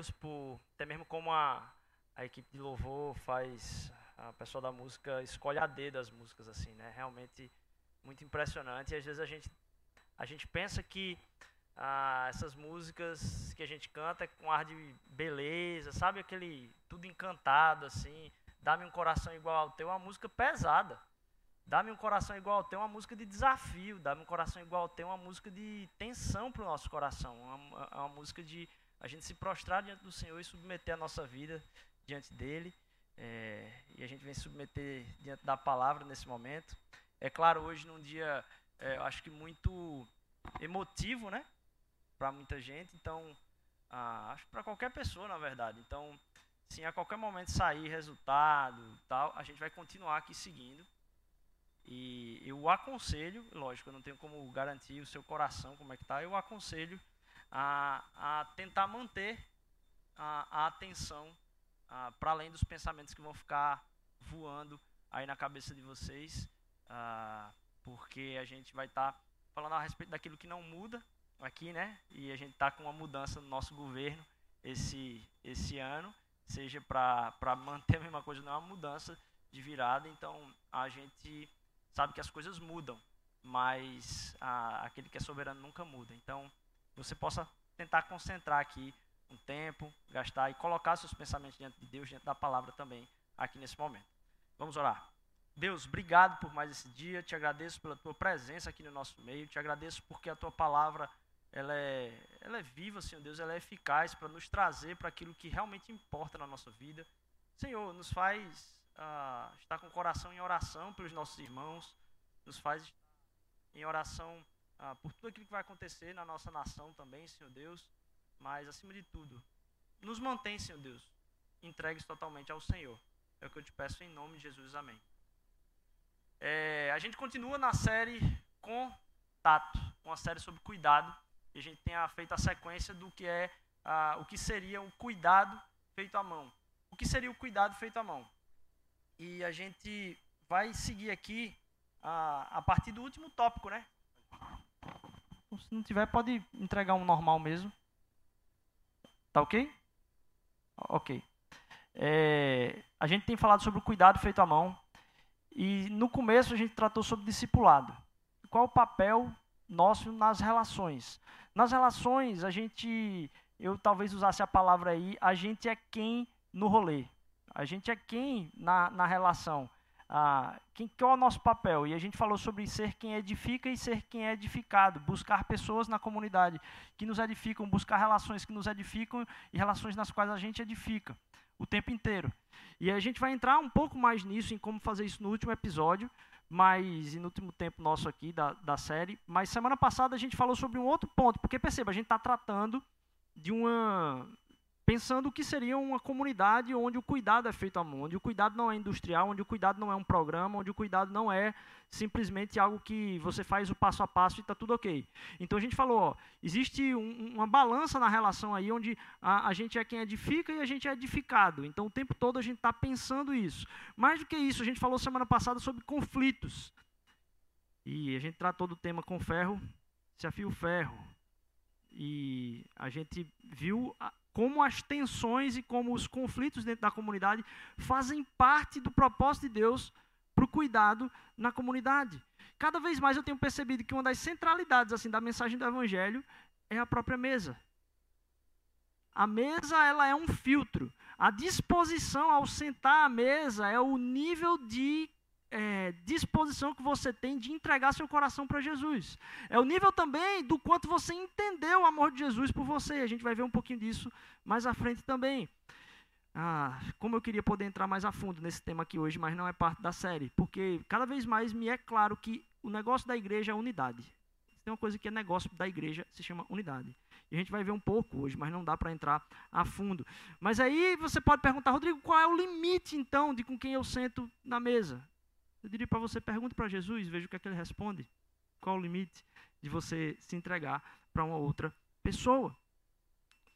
Deus por, até mesmo como a, a equipe de louvor faz, a pessoa da música escolhe a dedo as músicas, assim, né? Realmente muito impressionante. E às vezes a gente, a gente pensa que ah, essas músicas que a gente canta é com ar de beleza, sabe? Aquele tudo encantado, assim. Dá-me um coração igual ao teu, é uma música pesada. Dá-me um coração igual ao teu, uma música de desafio. Dá-me um coração igual ao teu, uma música de tensão para o nosso coração. Uma, uma música de a gente se prostrar diante do Senhor e submeter a nossa vida diante dele. É, e a gente vem submeter diante da palavra nesse momento. É claro, hoje num dia, é, eu acho que muito emotivo, né? Para muita gente. Então, ah, acho para qualquer pessoa, na verdade. Então, se a qualquer momento sair resultado tal, a gente vai continuar aqui seguindo. E eu aconselho, lógico, eu não tenho como garantir o seu coração como é que está, eu aconselho a, a tentar manter a, a atenção para além dos pensamentos que vão ficar voando aí na cabeça de vocês, porque a gente vai estar tá falando a respeito daquilo que não muda aqui, né? E a gente está com uma mudança no nosso governo esse, esse ano, seja para manter a mesma coisa, não é uma mudança de virada, então a gente sabe que as coisas mudam, mas a, aquele que é soberano nunca muda. Então, você possa tentar concentrar aqui um tempo, gastar e colocar seus pensamentos diante de Deus, diante da palavra também, aqui nesse momento. Vamos orar. Deus, obrigado por mais esse dia, te agradeço pela tua presença aqui no nosso meio, te agradeço porque a tua palavra ela é, ela é viva, Senhor Deus, ela é eficaz para nos trazer para aquilo que realmente importa na nossa vida. Senhor, nos faz ah, estar com o coração em oração pelos nossos irmãos, nos faz em oração ah, por tudo aquilo que vai acontecer na nossa nação também, Senhor Deus, mas acima de tudo, nos mantém, Senhor Deus, entregues totalmente ao Senhor. É o que eu te peço em nome de Jesus, amém. É, a gente continua na série Contato, uma série sobre cuidado, e a gente tem feito a sequência do que é ah, o que seria o cuidado feito à mão. O que seria o cuidado feito à mão? E a gente vai seguir aqui a, a partir do último tópico, né? Se não tiver, pode entregar um normal mesmo. Tá ok? Ok. É, a gente tem falado sobre o cuidado feito à mão. E no começo a gente tratou sobre discipulado. Qual o papel nosso nas relações? Nas relações, a gente, eu talvez usasse a palavra aí, a gente é quem no rolê. A gente é quem na, na relação? Ah, quem, qual é o nosso papel? E a gente falou sobre ser quem edifica e ser quem é edificado. Buscar pessoas na comunidade que nos edificam, buscar relações que nos edificam e relações nas quais a gente edifica o tempo inteiro. E a gente vai entrar um pouco mais nisso, em como fazer isso no último episódio, mas no último tempo nosso aqui da, da série. Mas semana passada a gente falou sobre um outro ponto, porque perceba, a gente está tratando de uma pensando o que seria uma comunidade onde o cuidado é feito à mão, onde o cuidado não é industrial, onde o cuidado não é um programa, onde o cuidado não é simplesmente algo que você faz o passo a passo e está tudo ok. Então a gente falou, ó, existe um, uma balança na relação aí onde a, a, gente é quem edifica e a gente é edificado. Então o tempo todo a gente está pensando isso. Mais do que isso, a gente falou semana passada sobre conflitos. E a gente tratou do tema com ferro, se afia o ferro. E a gente viu como as tensões e como os conflitos dentro da comunidade fazem parte do propósito de Deus para o cuidado na comunidade. Cada vez mais eu tenho percebido que uma das centralidades assim da mensagem do evangelho é a própria mesa. A mesa ela é um filtro. A disposição ao sentar à mesa é o nível de é, disposição que você tem de entregar seu coração para Jesus. É o nível também do quanto você entendeu o amor de Jesus por você. A gente vai ver um pouquinho disso mais à frente também. Ah, como eu queria poder entrar mais a fundo nesse tema aqui hoje, mas não é parte da série, porque cada vez mais me é claro que o negócio da igreja é unidade. Tem uma coisa que é negócio da igreja, se chama unidade. E a gente vai ver um pouco hoje, mas não dá para entrar a fundo. Mas aí você pode perguntar, Rodrigo, qual é o limite então de com quem eu sento na mesa? Eu diria para você, pergunte para Jesus, veja o que é que ele responde. Qual o limite de você se entregar para uma outra pessoa?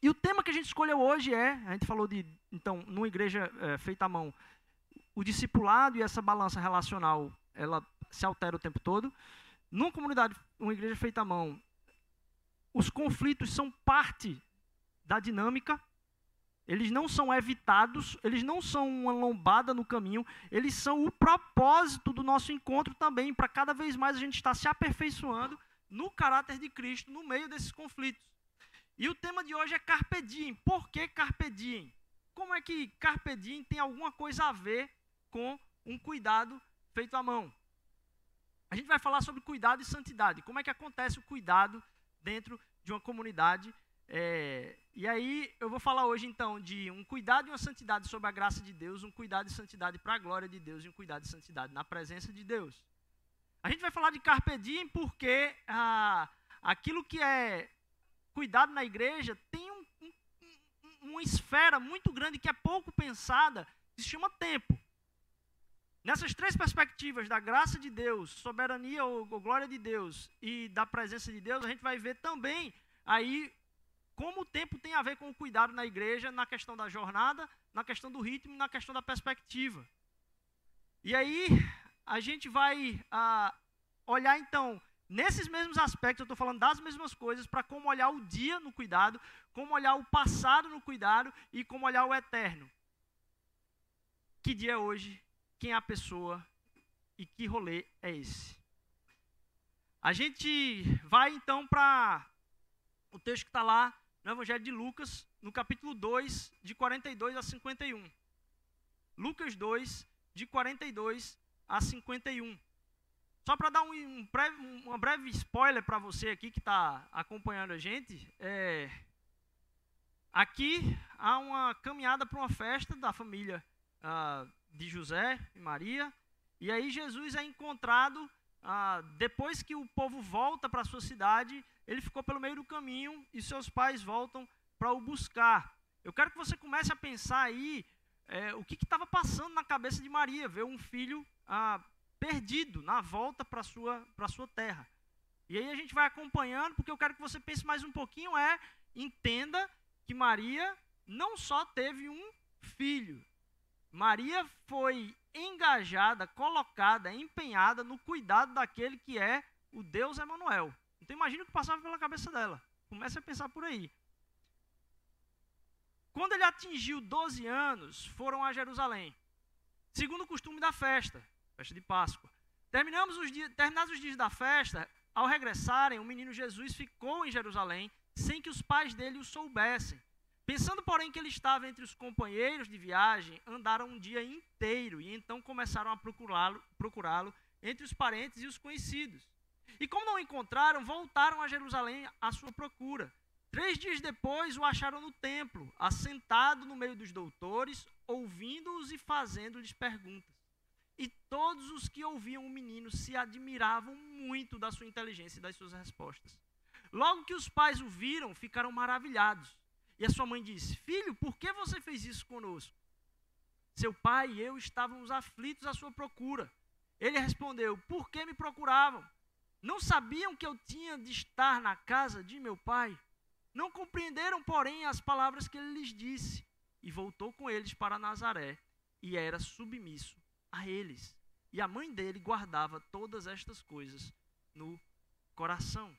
E o tema que a gente escolheu hoje é, a gente falou de, então, numa igreja é, feita à mão, o discipulado e essa balança relacional, ela se altera o tempo todo. Numa comunidade, uma igreja feita à mão, os conflitos são parte da dinâmica, eles não são evitados, eles não são uma lombada no caminho, eles são o propósito do nosso encontro também, para cada vez mais a gente estar se aperfeiçoando no caráter de Cristo no meio desses conflitos. E o tema de hoje é Carpe Diem. Por que Carpe Diem? Como é que Carpe Diem tem alguma coisa a ver com um cuidado feito à mão? A gente vai falar sobre cuidado e santidade. Como é que acontece o cuidado dentro de uma comunidade? É, e aí eu vou falar hoje então de um cuidado e uma santidade sobre a graça de Deus, um cuidado e santidade para a glória de Deus e um cuidado e santidade na presença de Deus. A gente vai falar de carpe diem porque ah, aquilo que é cuidado na igreja tem um, um, uma esfera muito grande que é pouco pensada, que se chama tempo. Nessas três perspectivas da graça de Deus, soberania ou, ou glória de Deus e da presença de Deus, a gente vai ver também aí como o tempo tem a ver com o cuidado na igreja, na questão da jornada, na questão do ritmo na questão da perspectiva. E aí, a gente vai ah, olhar então, nesses mesmos aspectos, eu estou falando das mesmas coisas, para como olhar o dia no cuidado, como olhar o passado no cuidado e como olhar o eterno. Que dia é hoje? quem é a pessoa e que rolê é esse. A gente vai então para o texto que está lá no Evangelho de Lucas, no capítulo 2, de 42 a 51. Lucas 2, de 42 a 51. Só para dar um, um breve, uma breve spoiler para você aqui que está acompanhando a gente, é, aqui há uma caminhada para uma festa da família ah, de José e Maria. E aí Jesus é encontrado, ah, depois que o povo volta para sua cidade, ele ficou pelo meio do caminho e seus pais voltam para o buscar. Eu quero que você comece a pensar aí é, o que estava passando na cabeça de Maria, ver um filho ah, perdido na volta para sua, sua terra. E aí a gente vai acompanhando, porque eu quero que você pense mais um pouquinho, é, entenda que Maria não só teve um filho, Maria foi engajada, colocada, empenhada no cuidado daquele que é o Deus Emanuel. Então imagine o que passava pela cabeça dela. Comece a pensar por aí. Quando ele atingiu 12 anos, foram a Jerusalém, segundo o costume da festa, festa de Páscoa. Terminamos os dias, terminados os dias da festa, ao regressarem, o menino Jesus ficou em Jerusalém sem que os pais dele o soubessem. Pensando, porém, que ele estava entre os companheiros de viagem, andaram um dia inteiro e então começaram a procurá-lo procurá entre os parentes e os conhecidos. E como não encontraram, voltaram a Jerusalém à sua procura. Três dias depois o acharam no templo, assentado no meio dos doutores, ouvindo-os e fazendo-lhes perguntas. E todos os que ouviam o menino se admiravam muito da sua inteligência e das suas respostas. Logo que os pais o viram, ficaram maravilhados. E a sua mãe disse: Filho, por que você fez isso conosco? Seu pai e eu estávamos aflitos à sua procura. Ele respondeu: Por que me procuravam? Não sabiam que eu tinha de estar na casa de meu pai? Não compreenderam, porém, as palavras que ele lhes disse. E voltou com eles para Nazaré e era submisso a eles. E a mãe dele guardava todas estas coisas no coração.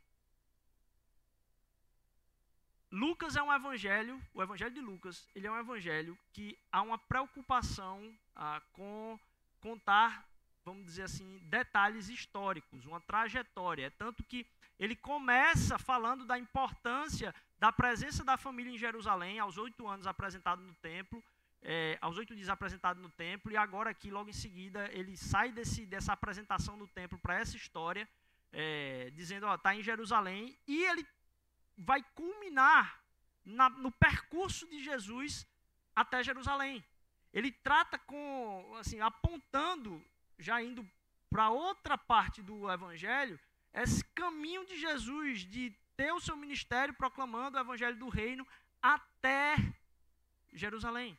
Lucas é um evangelho, o evangelho de Lucas, ele é um evangelho que há uma preocupação ah, com contar, vamos dizer assim, detalhes históricos, uma trajetória. É tanto que ele começa falando da importância da presença da família em Jerusalém, aos oito anos apresentado no templo, é, aos oito dias apresentado no templo, e agora aqui, logo em seguida, ele sai desse, dessa apresentação no templo para essa história, é, dizendo, ó, está em Jerusalém, e ele vai culminar na, no percurso de Jesus até Jerusalém. Ele trata com, assim, apontando, já indo para outra parte do evangelho, esse caminho de Jesus de ter o seu ministério proclamando o evangelho do reino até Jerusalém.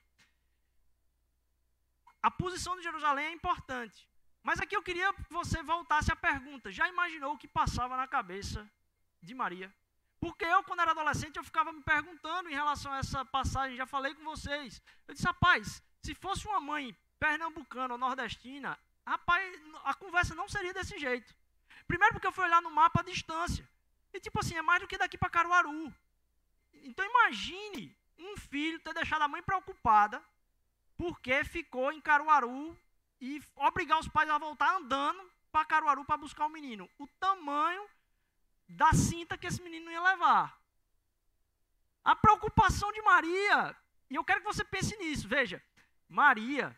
A posição de Jerusalém é importante. Mas aqui eu queria que você voltasse à pergunta: já imaginou o que passava na cabeça de Maria? Porque eu, quando era adolescente, eu ficava me perguntando em relação a essa passagem, já falei com vocês. Eu disse, rapaz, se fosse uma mãe pernambucana ou nordestina, rapaz, a conversa não seria desse jeito. Primeiro porque eu fui olhar no mapa a distância. E tipo assim, é mais do que daqui para Caruaru. Então imagine um filho ter deixado a mãe preocupada porque ficou em Caruaru e obrigar os pais a voltar andando para Caruaru para buscar o menino. O tamanho da cinta que esse menino ia levar. A preocupação de Maria, e eu quero que você pense nisso, veja, Maria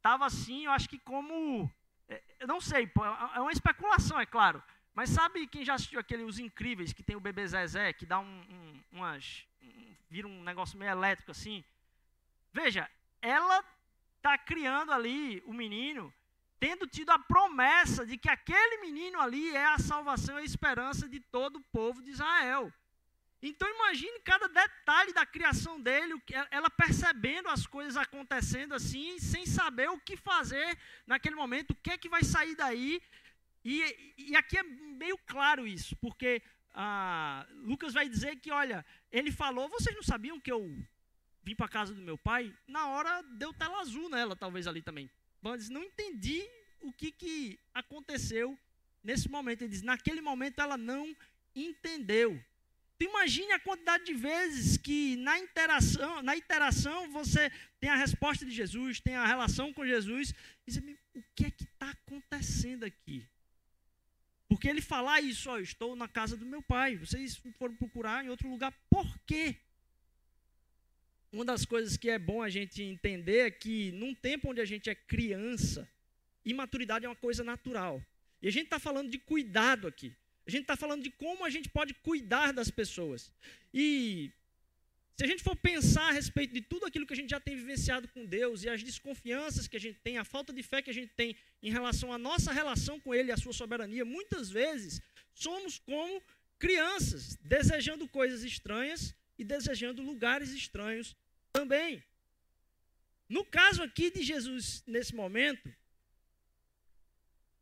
estava assim, eu acho que como, é, eu não sei, é, é uma especulação, é claro, mas sabe quem já assistiu aquele Os Incríveis, que tem o bebê Zezé, que dá um, um umas, um, vira um negócio meio elétrico assim? Veja, ela está criando ali o menino, tendo tido a promessa de que aquele menino ali é a salvação e a esperança de todo o povo de Israel. Então imagine cada detalhe da criação dele, ela percebendo as coisas acontecendo assim, sem saber o que fazer naquele momento, o que é que vai sair daí. E, e aqui é meio claro isso, porque ah, Lucas vai dizer que, olha, ele falou, vocês não sabiam que eu vim para casa do meu pai, na hora deu tela azul nela, talvez ali também. Mas não entendi o que, que aconteceu nesse momento. Ele diz, naquele momento ela não entendeu. Tu imagine a quantidade de vezes que na interação, na interação você tem a resposta de Jesus, tem a relação com Jesus, e diz, o que é que está acontecendo aqui? Porque ele falar isso, ó, eu estou na casa do meu pai, vocês foram procurar em outro lugar, por quê? uma das coisas que é bom a gente entender é que num tempo onde a gente é criança, imaturidade é uma coisa natural. E a gente está falando de cuidado aqui. A gente está falando de como a gente pode cuidar das pessoas. E se a gente for pensar a respeito de tudo aquilo que a gente já tem vivenciado com Deus e as desconfianças que a gente tem, a falta de fé que a gente tem em relação à nossa relação com Ele e à sua soberania, muitas vezes somos como crianças, desejando coisas estranhas e desejando lugares estranhos também. No caso aqui de Jesus, nesse momento,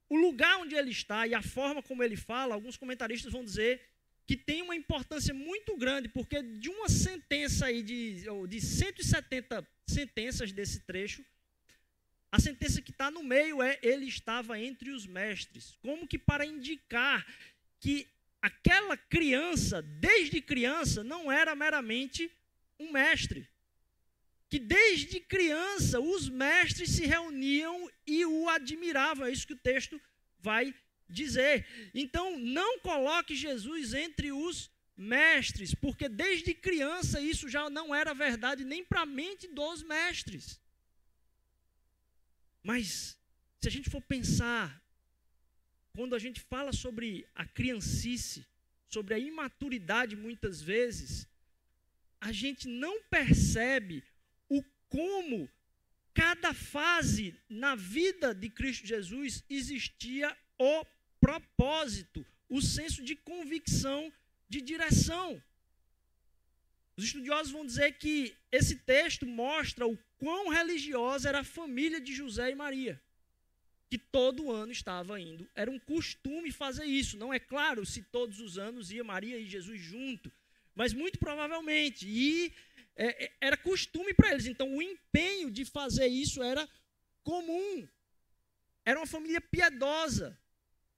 o lugar onde ele está e a forma como ele fala, alguns comentaristas vão dizer que tem uma importância muito grande, porque de uma sentença aí de, de 170 sentenças desse trecho, a sentença que está no meio é ele estava entre os mestres, como que para indicar que aquela criança, desde criança, não era meramente um mestre. Que desde criança os mestres se reuniam e o admiravam. É isso que o texto vai dizer. Então, não coloque Jesus entre os mestres, porque desde criança isso já não era verdade nem para a mente dos mestres. Mas, se a gente for pensar quando a gente fala sobre a criancice, sobre a imaturidade, muitas vezes, a gente não percebe como cada fase na vida de Cristo Jesus existia o propósito, o senso de convicção, de direção. Os estudiosos vão dizer que esse texto mostra o quão religiosa era a família de José e Maria que todo ano estava indo. Era um costume fazer isso. Não é claro se todos os anos ia Maria e Jesus junto, mas muito provavelmente. E é, é era costume para eles. Então o empenho de fazer isso era comum. Era uma família piedosa.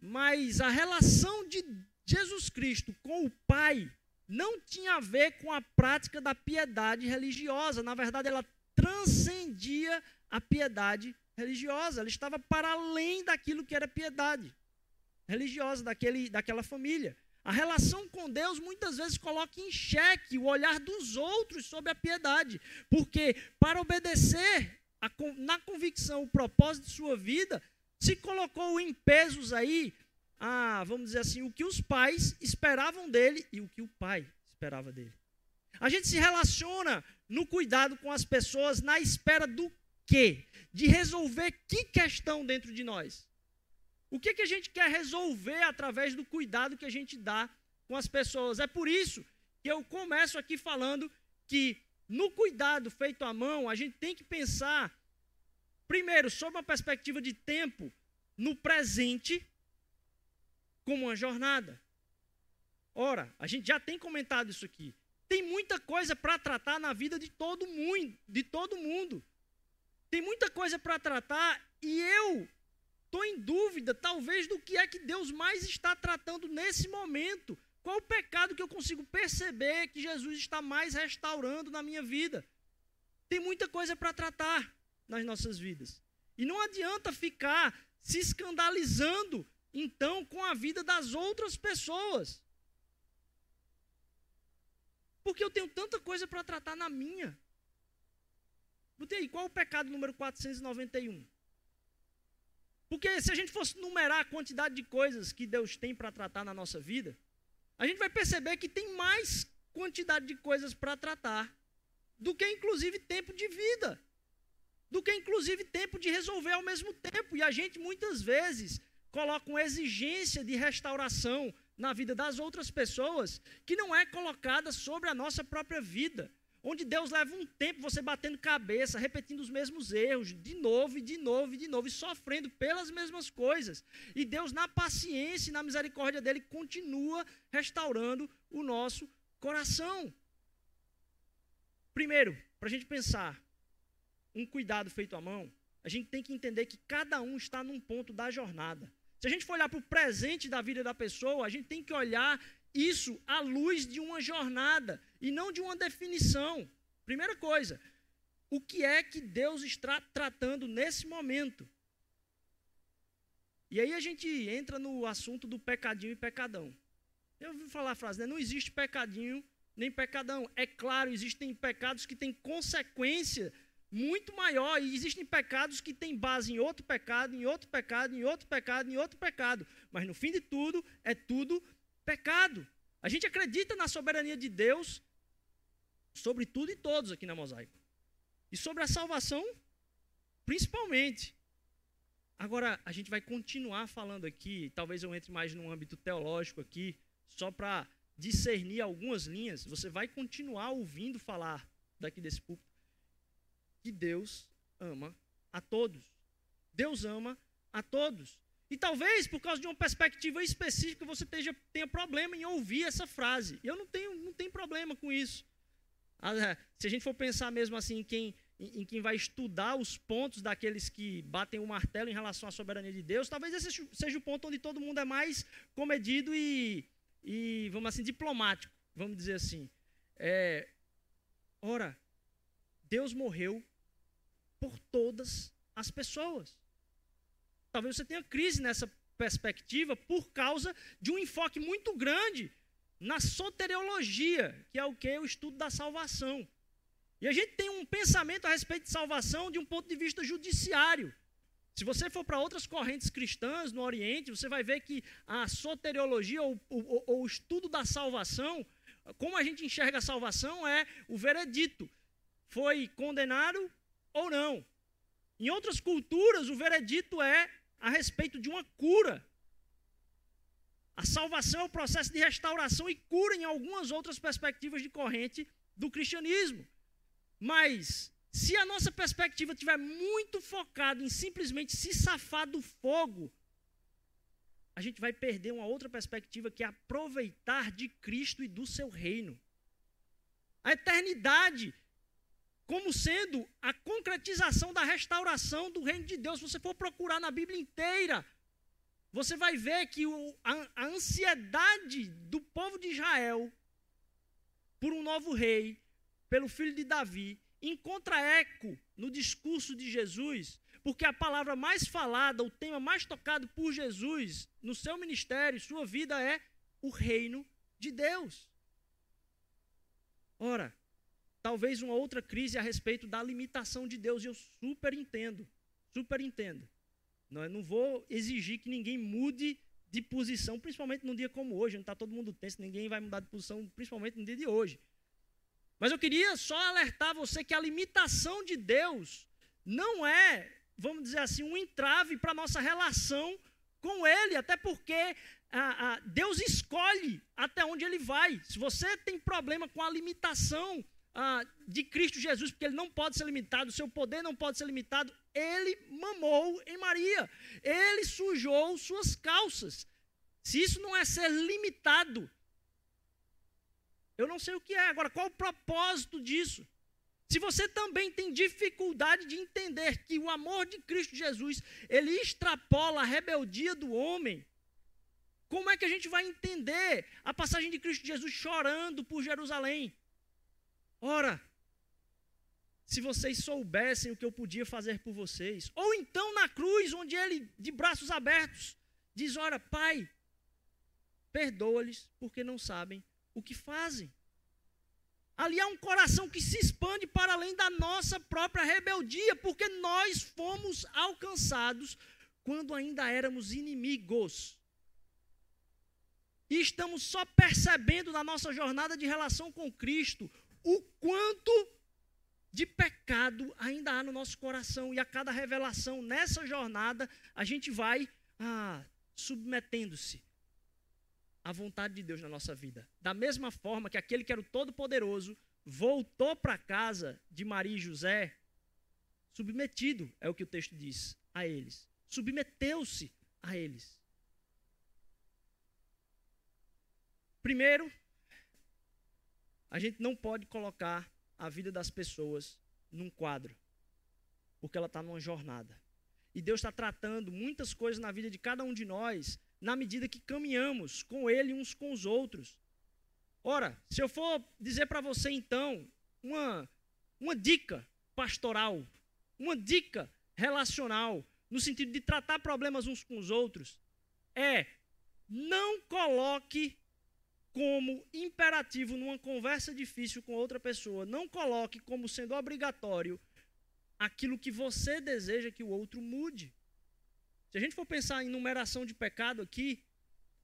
Mas a relação de Jesus Cristo com o Pai não tinha a ver com a prática da piedade religiosa. Na verdade, ela transcendia a piedade religiosa, ela estava para além daquilo que era piedade religiosa daquele, daquela família. A relação com Deus muitas vezes coloca em xeque o olhar dos outros sobre a piedade, porque para obedecer a, na convicção o propósito de sua vida, se colocou em pesos aí, a, vamos dizer assim, o que os pais esperavam dele e o que o pai esperava dele. A gente se relaciona no cuidado com as pessoas na espera do quê? De resolver que questão dentro de nós? O que, que a gente quer resolver através do cuidado que a gente dá com as pessoas? É por isso que eu começo aqui falando que no cuidado feito à mão, a gente tem que pensar, primeiro, sob uma perspectiva de tempo, no presente, como uma jornada. Ora, a gente já tem comentado isso aqui. Tem muita coisa para tratar na vida de todo mundo, de todo mundo. Tem muita coisa para tratar e eu estou em dúvida, talvez, do que é que Deus mais está tratando nesse momento. Qual o pecado que eu consigo perceber que Jesus está mais restaurando na minha vida? Tem muita coisa para tratar nas nossas vidas. E não adianta ficar se escandalizando, então, com a vida das outras pessoas. Porque eu tenho tanta coisa para tratar na minha. Botei aí, qual o pecado número 491? Porque se a gente fosse numerar a quantidade de coisas que Deus tem para tratar na nossa vida, a gente vai perceber que tem mais quantidade de coisas para tratar do que inclusive tempo de vida, do que inclusive tempo de resolver ao mesmo tempo. E a gente muitas vezes coloca uma exigência de restauração na vida das outras pessoas que não é colocada sobre a nossa própria vida. Onde Deus leva um tempo você batendo cabeça, repetindo os mesmos erros, de novo e de novo e de novo, e sofrendo pelas mesmas coisas. E Deus, na paciência e na misericórdia dele, continua restaurando o nosso coração. Primeiro, para a gente pensar, um cuidado feito à mão, a gente tem que entender que cada um está num ponto da jornada. Se a gente for olhar para o presente da vida da pessoa, a gente tem que olhar isso à luz de uma jornada e não de uma definição. Primeira coisa, o que é que Deus está tratando nesse momento? E aí a gente entra no assunto do pecadinho e pecadão. Eu ouvi falar a frase, né? não existe pecadinho nem pecadão. É claro, existem pecados que têm consequência muito maior, e existem pecados que têm base em outro pecado, em outro pecado, em outro pecado, em outro pecado. Mas no fim de tudo, é tudo pecado. A gente acredita na soberania de Deus sobre tudo e todos aqui na Mosaico. E sobre a salvação, principalmente. Agora, a gente vai continuar falando aqui, talvez eu entre mais num âmbito teológico aqui, só para discernir algumas linhas. Você vai continuar ouvindo falar daqui desse púlpito que Deus ama a todos. Deus ama a todos. E talvez por causa de uma perspectiva específica você tenha, tenha problema em ouvir essa frase. Eu não tenho, não tenho problema com isso. Ah, é, se a gente for pensar mesmo assim em quem, em, em quem vai estudar os pontos daqueles que batem o martelo em relação à soberania de Deus, talvez esse seja o ponto onde todo mundo é mais comedido e, e vamos assim, diplomático, vamos dizer assim. É, ora, Deus morreu por todas as pessoas. Talvez você tenha crise nessa perspectiva por causa de um enfoque muito grande na soteriologia, que é o que? O estudo da salvação. E a gente tem um pensamento a respeito de salvação de um ponto de vista judiciário. Se você for para outras correntes cristãs no Oriente, você vai ver que a soteriologia, ou, ou, ou o estudo da salvação, como a gente enxerga a salvação, é o veredito. Foi condenado ou não. Em outras culturas, o veredito é a respeito de uma cura. A salvação é o processo de restauração e cura em algumas outras perspectivas de corrente do cristianismo. Mas, se a nossa perspectiva estiver muito focada em simplesmente se safar do fogo, a gente vai perder uma outra perspectiva que é aproveitar de Cristo e do seu reino. A eternidade como sendo a concretização da restauração do reino de Deus. Se você for procurar na Bíblia inteira, você vai ver que o, a, a ansiedade do povo de Israel por um novo rei, pelo filho de Davi, encontra eco no discurso de Jesus, porque a palavra mais falada, o tema mais tocado por Jesus no seu ministério, sua vida é o reino de Deus. Ora, talvez uma outra crise a respeito da limitação de Deus, e eu super entendo, super entendo. Não, eu não vou exigir que ninguém mude de posição, principalmente num dia como hoje, não está todo mundo tenso, ninguém vai mudar de posição, principalmente no dia de hoje. Mas eu queria só alertar você que a limitação de Deus não é, vamos dizer assim, um entrave para a nossa relação com Ele, até porque Deus escolhe até onde Ele vai. Se você tem problema com a limitação ah, de Cristo Jesus, porque ele não pode ser limitado, o seu poder não pode ser limitado. Ele mamou em Maria, ele sujou suas calças. Se isso não é ser limitado, eu não sei o que é. Agora, qual o propósito disso? se você também tem dificuldade de entender que o amor de Cristo Jesus, ele extrapola a rebeldia do homem, como é que a gente vai entender a passagem de Cristo Jesus chorando por Jerusalém? Ora, se vocês soubessem o que eu podia fazer por vocês, ou então na cruz, onde ele, de braços abertos, diz: Ora, Pai, perdoa-lhes, porque não sabem o que fazem. Ali há um coração que se expande para além da nossa própria rebeldia, porque nós fomos alcançados quando ainda éramos inimigos. E estamos só percebendo na nossa jornada de relação com Cristo o quanto de pecado ainda há no nosso coração. E a cada revelação nessa jornada, a gente vai ah, submetendo-se a vontade de Deus na nossa vida. Da mesma forma que aquele que era o Todo-Poderoso voltou para casa de Maria e José, submetido, é o que o texto diz, a eles. Submeteu-se a eles. Primeiro, a gente não pode colocar a vida das pessoas num quadro, porque ela está numa jornada. E Deus está tratando muitas coisas na vida de cada um de nós na medida que caminhamos com Ele uns com os outros. Ora, se eu for dizer para você então uma, uma dica pastoral, uma dica relacional, no sentido de tratar problemas uns com os outros, é não coloque como imperativo numa conversa difícil com outra pessoa, não coloque como sendo obrigatório aquilo que você deseja que o outro mude. Se a gente for pensar em numeração de pecado aqui,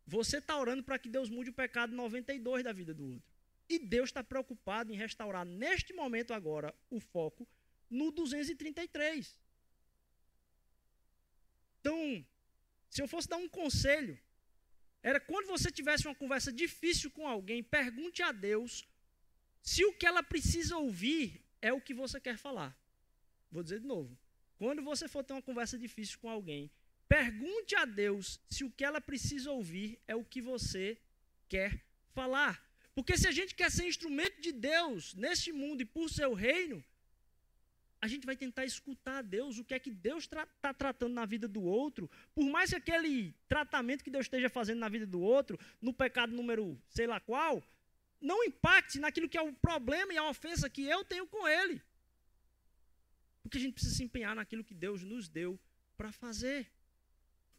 você está orando para que Deus mude o pecado 92 da vida do outro. E Deus está preocupado em restaurar neste momento agora o foco no 233. Então, se eu fosse dar um conselho, era quando você tivesse uma conversa difícil com alguém, pergunte a Deus se o que ela precisa ouvir é o que você quer falar. Vou dizer de novo. Quando você for ter uma conversa difícil com alguém, Pergunte a Deus se o que ela precisa ouvir é o que você quer falar. Porque se a gente quer ser instrumento de Deus neste mundo e por seu reino, a gente vai tentar escutar a Deus, o que é que Deus está tra tá tratando na vida do outro, por mais que aquele tratamento que Deus esteja fazendo na vida do outro, no pecado número sei lá qual, não impacte naquilo que é o problema e a ofensa que eu tenho com ele. Porque a gente precisa se empenhar naquilo que Deus nos deu para fazer.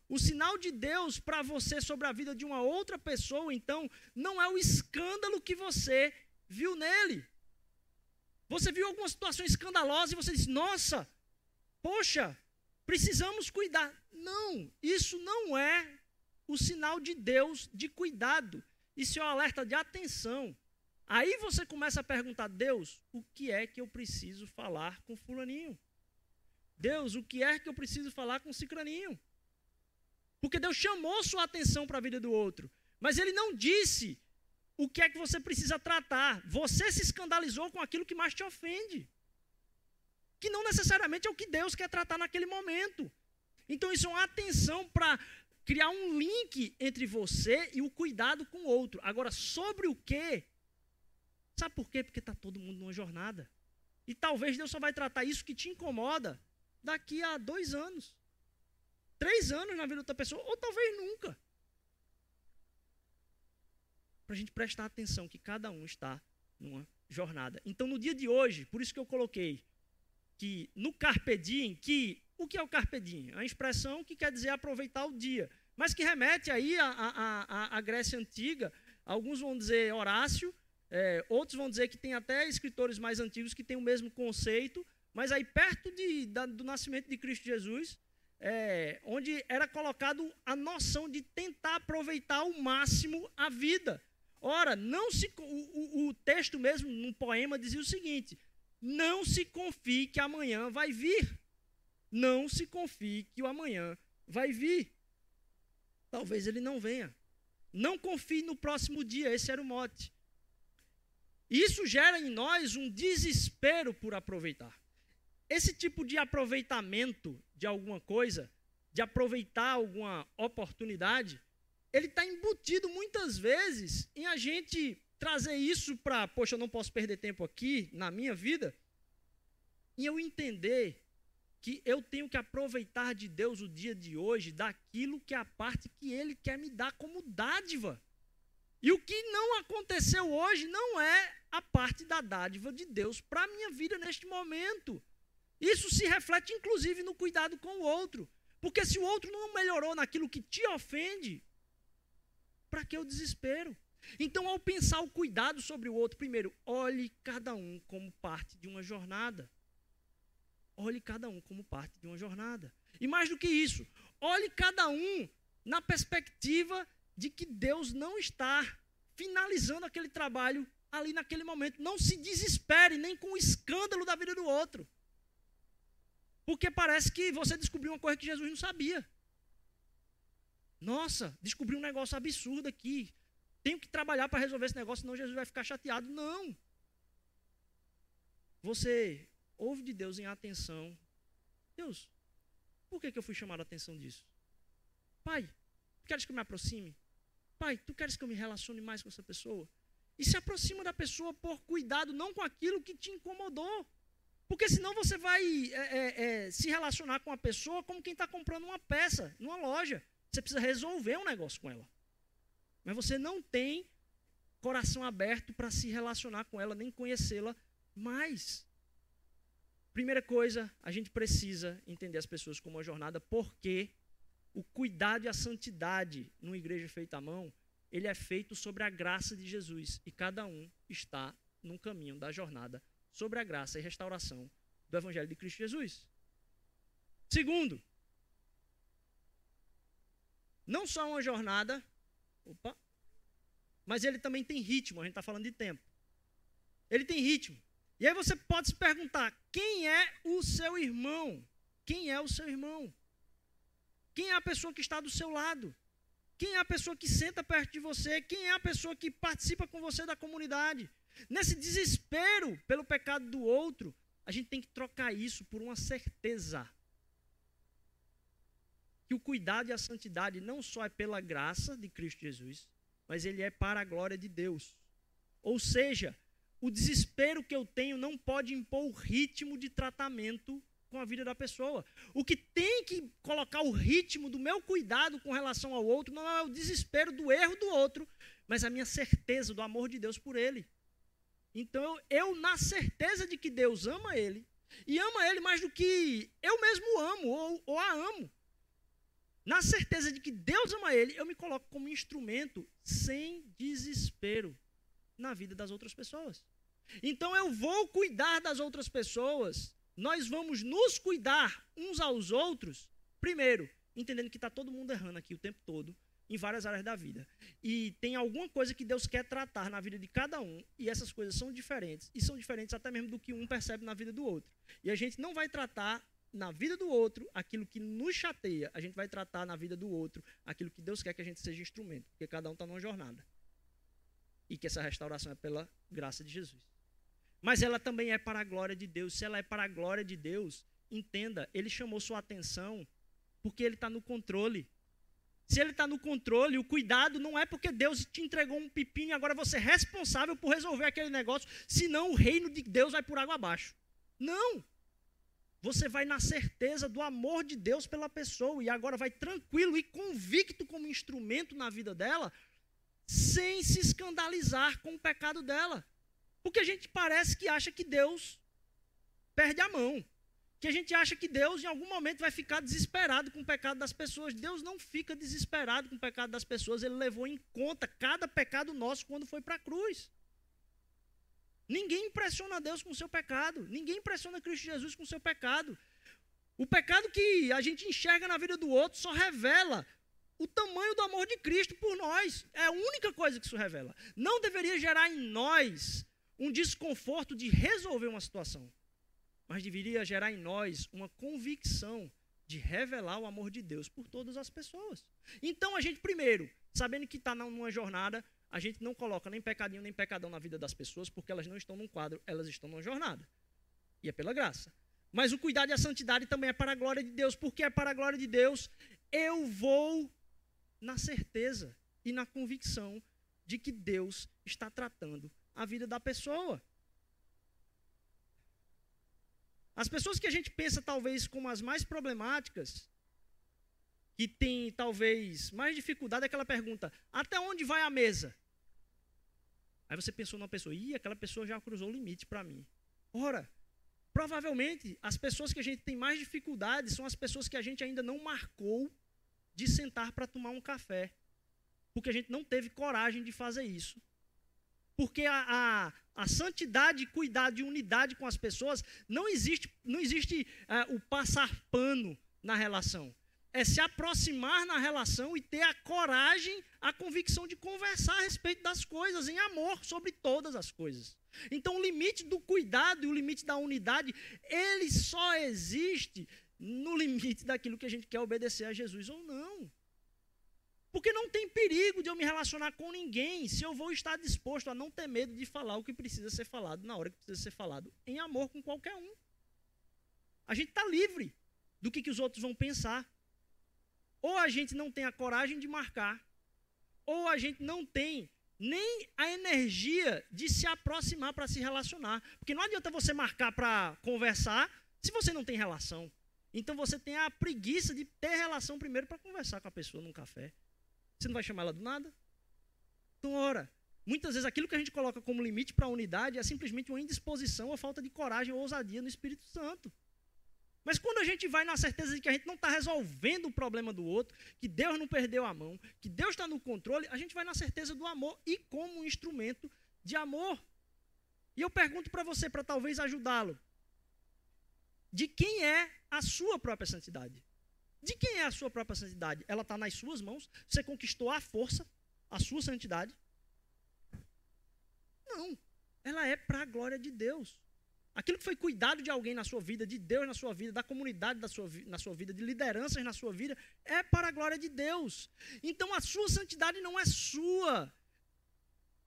O sinal de Deus para você sobre a vida de uma outra pessoa, então, não é o escândalo que você viu nele. Você viu alguma situação escandalosa e você diz: Nossa, poxa, precisamos cuidar. Não, isso não é o sinal de Deus de cuidado. Isso é um alerta de atenção. Aí você começa a perguntar: Deus, o que é que eu preciso falar com Fulaninho? Deus, o que é que eu preciso falar com Cicraninho? Porque Deus chamou sua atenção para a vida do outro. Mas ele não disse o que é que você precisa tratar. Você se escandalizou com aquilo que mais te ofende. Que não necessariamente é o que Deus quer tratar naquele momento. Então, isso é uma atenção para criar um link entre você e o cuidado com o outro. Agora, sobre o quê? Sabe por quê? Porque está todo mundo numa jornada. E talvez Deus só vai tratar isso que te incomoda daqui a dois anos três anos na vida da outra pessoa, ou talvez nunca. Para a gente prestar atenção que cada um está numa jornada. Então, no dia de hoje, por isso que eu coloquei que no Carpe Diem, que o que é o Carpe Diem? É uma expressão que quer dizer aproveitar o dia, mas que remete aí à, Grécia Antiga. Alguns vão dizer Horácio, é, outros vão dizer que tem até escritores mais antigos que têm o mesmo conceito, mas aí perto de, da, do nascimento de Cristo Jesus, é, onde era colocado a noção de tentar aproveitar ao máximo a vida. Ora, não se, o, o, o texto mesmo, num poema, dizia o seguinte: não se confie que amanhã vai vir. Não se confie que o amanhã vai vir. Talvez ele não venha. Não confie no próximo dia, esse era o mote. Isso gera em nós um desespero por aproveitar. Esse tipo de aproveitamento de alguma coisa, de aproveitar alguma oportunidade, ele está embutido muitas vezes em a gente trazer isso para, poxa, eu não posso perder tempo aqui na minha vida, em eu entender que eu tenho que aproveitar de Deus o dia de hoje daquilo que é a parte que Ele quer me dar como dádiva. E o que não aconteceu hoje não é a parte da dádiva de Deus para a minha vida neste momento. Isso se reflete inclusive no cuidado com o outro. Porque se o outro não melhorou naquilo que te ofende, para que o desespero? Então, ao pensar o cuidado sobre o outro, primeiro, olhe cada um como parte de uma jornada. Olhe cada um como parte de uma jornada. E mais do que isso, olhe cada um na perspectiva de que Deus não está finalizando aquele trabalho ali naquele momento. Não se desespere nem com o escândalo da vida do outro. Porque parece que você descobriu uma coisa que Jesus não sabia. Nossa, descobri um negócio absurdo aqui. Tenho que trabalhar para resolver esse negócio, senão Jesus vai ficar chateado. Não. Você ouve de Deus em atenção. Deus, por que, que eu fui chamado a atenção disso? Pai, tu queres que eu me aproxime? Pai, tu queres que eu me relacione mais com essa pessoa? E se aproxima da pessoa por cuidado, não com aquilo que te incomodou. Porque senão você vai é, é, é, se relacionar com a pessoa como quem está comprando uma peça numa loja. Você precisa resolver um negócio com ela. Mas você não tem coração aberto para se relacionar com ela, nem conhecê-la mais. Primeira coisa, a gente precisa entender as pessoas como uma jornada, porque o cuidado e a santidade numa igreja feita à mão, ele é feito sobre a graça de Jesus. E cada um está num caminho da jornada sobre a graça e restauração do Evangelho de Cristo Jesus. Segundo, não só uma jornada, opa, mas ele também tem ritmo, a gente está falando de tempo. Ele tem ritmo. E aí você pode se perguntar: quem é o seu irmão? Quem é o seu irmão? Quem é a pessoa que está do seu lado? Quem é a pessoa que senta perto de você? Quem é a pessoa que participa com você da comunidade? Nesse desespero pelo pecado do outro, a gente tem que trocar isso por uma certeza. Que o cuidado e a santidade não só é pela graça de Cristo Jesus, mas ele é para a glória de Deus. Ou seja, o desespero que eu tenho não pode impor o ritmo de tratamento com a vida da pessoa. O que tem que colocar o ritmo do meu cuidado com relação ao outro não é o desespero do erro do outro, mas a minha certeza do amor de Deus por ele. Então, eu, na certeza de que Deus ama ele, e ama ele mais do que eu mesmo amo ou, ou a amo, na certeza de que Deus ama ele, eu me coloco como instrumento sem desespero na vida das outras pessoas. Então, eu vou cuidar das outras pessoas, nós vamos nos cuidar uns aos outros, primeiro, entendendo que está todo mundo errando aqui o tempo todo, em várias áreas da vida. E tem alguma coisa que Deus quer tratar na vida de cada um, e essas coisas são diferentes, e são diferentes até mesmo do que um percebe na vida do outro. E a gente não vai tratar na vida do outro aquilo que nos chateia, a gente vai tratar na vida do outro aquilo que Deus quer que a gente seja instrumento, porque cada um está numa jornada. E que essa restauração é pela graça de Jesus. Mas ela também é para a glória de Deus. Se ela é para a glória de Deus, entenda, ele chamou sua atenção porque ele está no controle. Se ele está no controle, o cuidado não é porque Deus te entregou um pepino e agora você é responsável por resolver aquele negócio, senão o reino de Deus vai por água abaixo. Não! Você vai na certeza do amor de Deus pela pessoa e agora vai tranquilo e convicto como instrumento na vida dela, sem se escandalizar com o pecado dela. Porque a gente parece que acha que Deus perde a mão que a gente acha que Deus em algum momento vai ficar desesperado com o pecado das pessoas. Deus não fica desesperado com o pecado das pessoas, ele levou em conta cada pecado nosso quando foi para a cruz. Ninguém impressiona Deus com o seu pecado, ninguém impressiona Cristo Jesus com o seu pecado. O pecado que a gente enxerga na vida do outro só revela o tamanho do amor de Cristo por nós. É a única coisa que isso revela. Não deveria gerar em nós um desconforto de resolver uma situação mas deveria gerar em nós uma convicção de revelar o amor de Deus por todas as pessoas. Então a gente, primeiro, sabendo que está numa jornada, a gente não coloca nem pecadinho nem pecadão na vida das pessoas, porque elas não estão num quadro, elas estão numa jornada. E é pela graça. Mas o cuidado e a santidade também é para a glória de Deus, porque é para a glória de Deus. Eu vou na certeza e na convicção de que Deus está tratando a vida da pessoa. As pessoas que a gente pensa talvez como as mais problemáticas, que tem talvez mais dificuldade, é aquela pergunta: até onde vai a mesa? Aí você pensou numa pessoa, ih, aquela pessoa já cruzou o limite para mim. Ora, provavelmente as pessoas que a gente tem mais dificuldade são as pessoas que a gente ainda não marcou de sentar para tomar um café. Porque a gente não teve coragem de fazer isso. Porque a, a, a santidade, cuidado e unidade com as pessoas, não existe, não existe uh, o passar pano na relação é se aproximar na relação e ter a coragem, a convicção de conversar a respeito das coisas, em amor sobre todas as coisas. Então, o limite do cuidado e o limite da unidade, ele só existe no limite daquilo que a gente quer obedecer a Jesus ou não. Porque não tem perigo de eu me relacionar com ninguém se eu vou estar disposto a não ter medo de falar o que precisa ser falado na hora que precisa ser falado, em amor com qualquer um. A gente está livre do que, que os outros vão pensar. Ou a gente não tem a coragem de marcar, ou a gente não tem nem a energia de se aproximar para se relacionar. Porque não adianta você marcar para conversar se você não tem relação. Então você tem a preguiça de ter relação primeiro para conversar com a pessoa num café. Você não vai chamar ela do nada? Então, ora, muitas vezes aquilo que a gente coloca como limite para a unidade é simplesmente uma indisposição ou falta de coragem ou ousadia no Espírito Santo. Mas quando a gente vai na certeza de que a gente não está resolvendo o problema do outro, que Deus não perdeu a mão, que Deus está no controle, a gente vai na certeza do amor e como um instrumento de amor. E eu pergunto para você, para talvez ajudá-lo: de quem é a sua própria santidade? De quem é a sua própria santidade? Ela está nas suas mãos? Você conquistou à força a sua santidade? Não. Ela é para a glória de Deus. Aquilo que foi cuidado de alguém na sua vida, de Deus na sua vida, da comunidade da sua, na sua vida, de lideranças na sua vida, é para a glória de Deus. Então a sua santidade não é sua.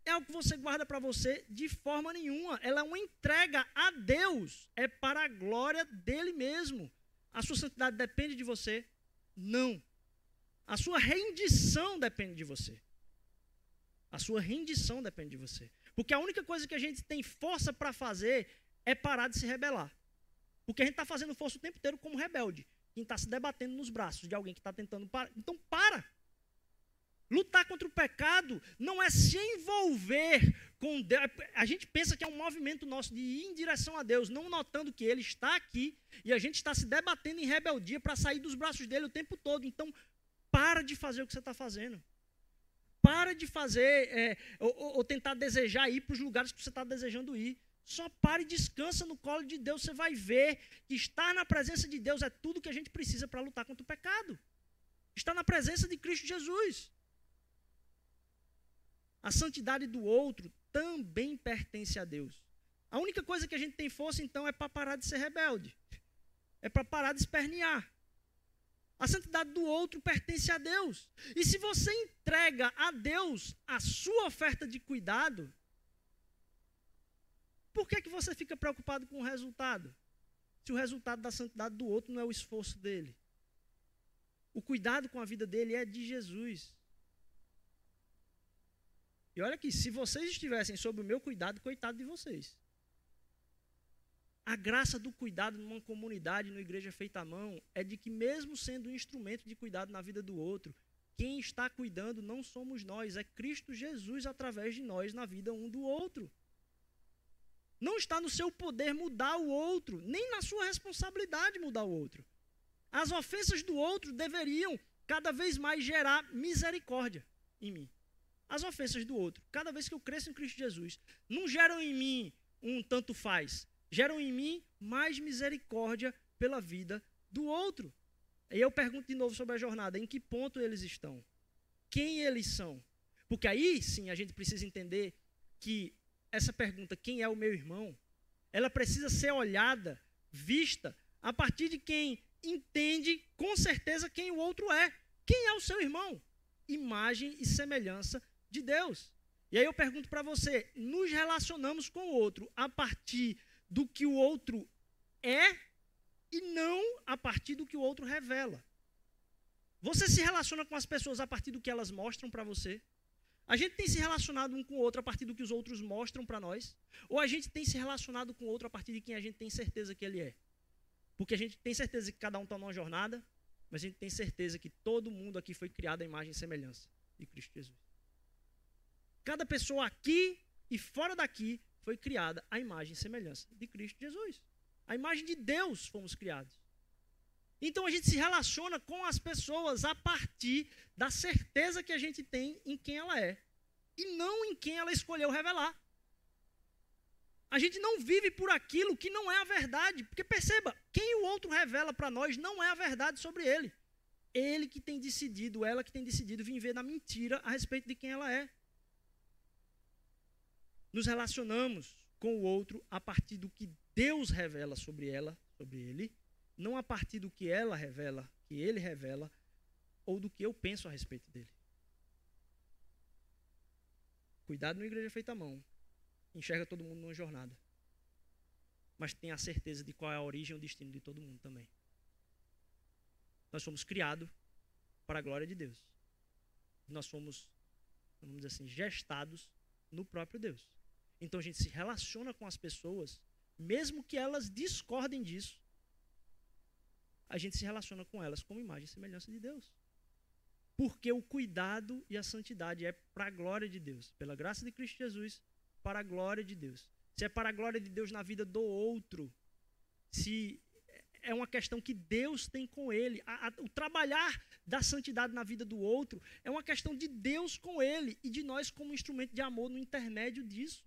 É algo que você guarda para você de forma nenhuma. Ela é uma entrega a Deus. É para a glória dele mesmo. A sua santidade depende de você? Não. A sua rendição depende de você. A sua rendição depende de você. Porque a única coisa que a gente tem força para fazer é parar de se rebelar. Porque a gente está fazendo força o tempo inteiro como rebelde. Quem está se debatendo nos braços de alguém que está tentando parar. Então, para. Lutar contra o pecado não é se envolver com Deus. A gente pensa que é um movimento nosso de ir em direção a Deus, não notando que Ele está aqui e a gente está se debatendo em rebeldia para sair dos braços dele o tempo todo. Então, para de fazer o que você está fazendo. Para de fazer é, ou, ou tentar desejar ir para os lugares que você está desejando ir. Só pare e descansa no colo de Deus. Você vai ver que estar na presença de Deus é tudo que a gente precisa para lutar contra o pecado. Estar na presença de Cristo Jesus. A santidade do outro também pertence a Deus. A única coisa que a gente tem força, então, é para parar de ser rebelde. É para parar de espernear. A santidade do outro pertence a Deus. E se você entrega a Deus a sua oferta de cuidado, por que, que você fica preocupado com o resultado? Se o resultado da santidade do outro não é o esforço dele. O cuidado com a vida dele é de Jesus. E olha aqui, se vocês estivessem sob o meu cuidado, coitado de vocês. A graça do cuidado numa comunidade, numa igreja feita à mão, é de que, mesmo sendo um instrumento de cuidado na vida do outro, quem está cuidando não somos nós, é Cristo Jesus através de nós na vida um do outro. Não está no seu poder mudar o outro, nem na sua responsabilidade mudar o outro. As ofensas do outro deveriam cada vez mais gerar misericórdia em mim. As ofensas do outro, cada vez que eu cresço em Cristo Jesus, não geram em mim um tanto faz, geram em mim mais misericórdia pela vida do outro. E eu pergunto de novo sobre a jornada: em que ponto eles estão? Quem eles são? Porque aí sim a gente precisa entender que essa pergunta, quem é o meu irmão, ela precisa ser olhada, vista, a partir de quem entende com certeza quem o outro é. Quem é o seu irmão? Imagem e semelhança de Deus. E aí eu pergunto para você: nos relacionamos com o outro a partir do que o outro é e não a partir do que o outro revela? Você se relaciona com as pessoas a partir do que elas mostram para você? A gente tem se relacionado um com o outro a partir do que os outros mostram para nós? Ou a gente tem se relacionado com o outro a partir de quem a gente tem certeza que ele é? Porque a gente tem certeza que cada um está numa jornada, mas a gente tem certeza que todo mundo aqui foi criado à imagem e semelhança de Cristo Jesus. Cada pessoa aqui e fora daqui foi criada à imagem e semelhança de Cristo Jesus. A imagem de Deus fomos criados. Então a gente se relaciona com as pessoas a partir da certeza que a gente tem em quem ela é e não em quem ela escolheu revelar. A gente não vive por aquilo que não é a verdade, porque perceba, quem o outro revela para nós não é a verdade sobre ele. Ele que tem decidido, ela que tem decidido viver na mentira a respeito de quem ela é. Nos relacionamos com o outro a partir do que Deus revela sobre ela, sobre ele, não a partir do que ela revela, que ele revela, ou do que eu penso a respeito dele. Cuidado no igreja feita à mão. Enxerga todo mundo numa jornada. Mas tenha a certeza de qual é a origem e o destino de todo mundo também. Nós fomos criados para a glória de Deus. Nós fomos, vamos dizer assim, gestados no próprio Deus. Então a gente se relaciona com as pessoas, mesmo que elas discordem disso, a gente se relaciona com elas como imagem e semelhança de Deus. Porque o cuidado e a santidade é para a glória de Deus, pela graça de Cristo Jesus, para a glória de Deus. Se é para a glória de Deus na vida do outro, se é uma questão que Deus tem com ele. A, a, o trabalhar da santidade na vida do outro é uma questão de Deus com ele e de nós como instrumento de amor no intermédio disso.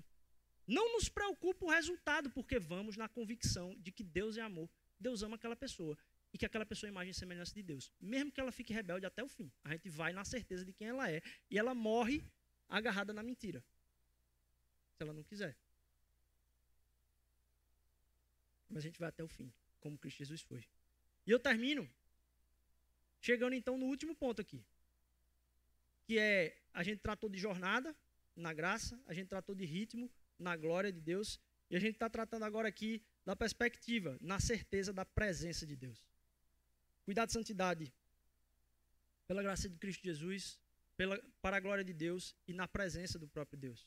Não nos preocupa o resultado, porque vamos na convicção de que Deus é amor. Deus ama aquela pessoa e que aquela pessoa é imagem e semelhança de Deus. Mesmo que ela fique rebelde até o fim. A gente vai na certeza de quem ela é e ela morre agarrada na mentira. Se ela não quiser. Mas a gente vai até o fim, como Cristo Jesus foi. E eu termino chegando então no último ponto aqui. Que é, a gente tratou de jornada na graça, a gente tratou de ritmo na glória de Deus, e a gente está tratando agora aqui da perspectiva, na certeza da presença de Deus. Cuidado de santidade. Pela graça de Cristo Jesus, pela, para a glória de Deus e na presença do próprio Deus.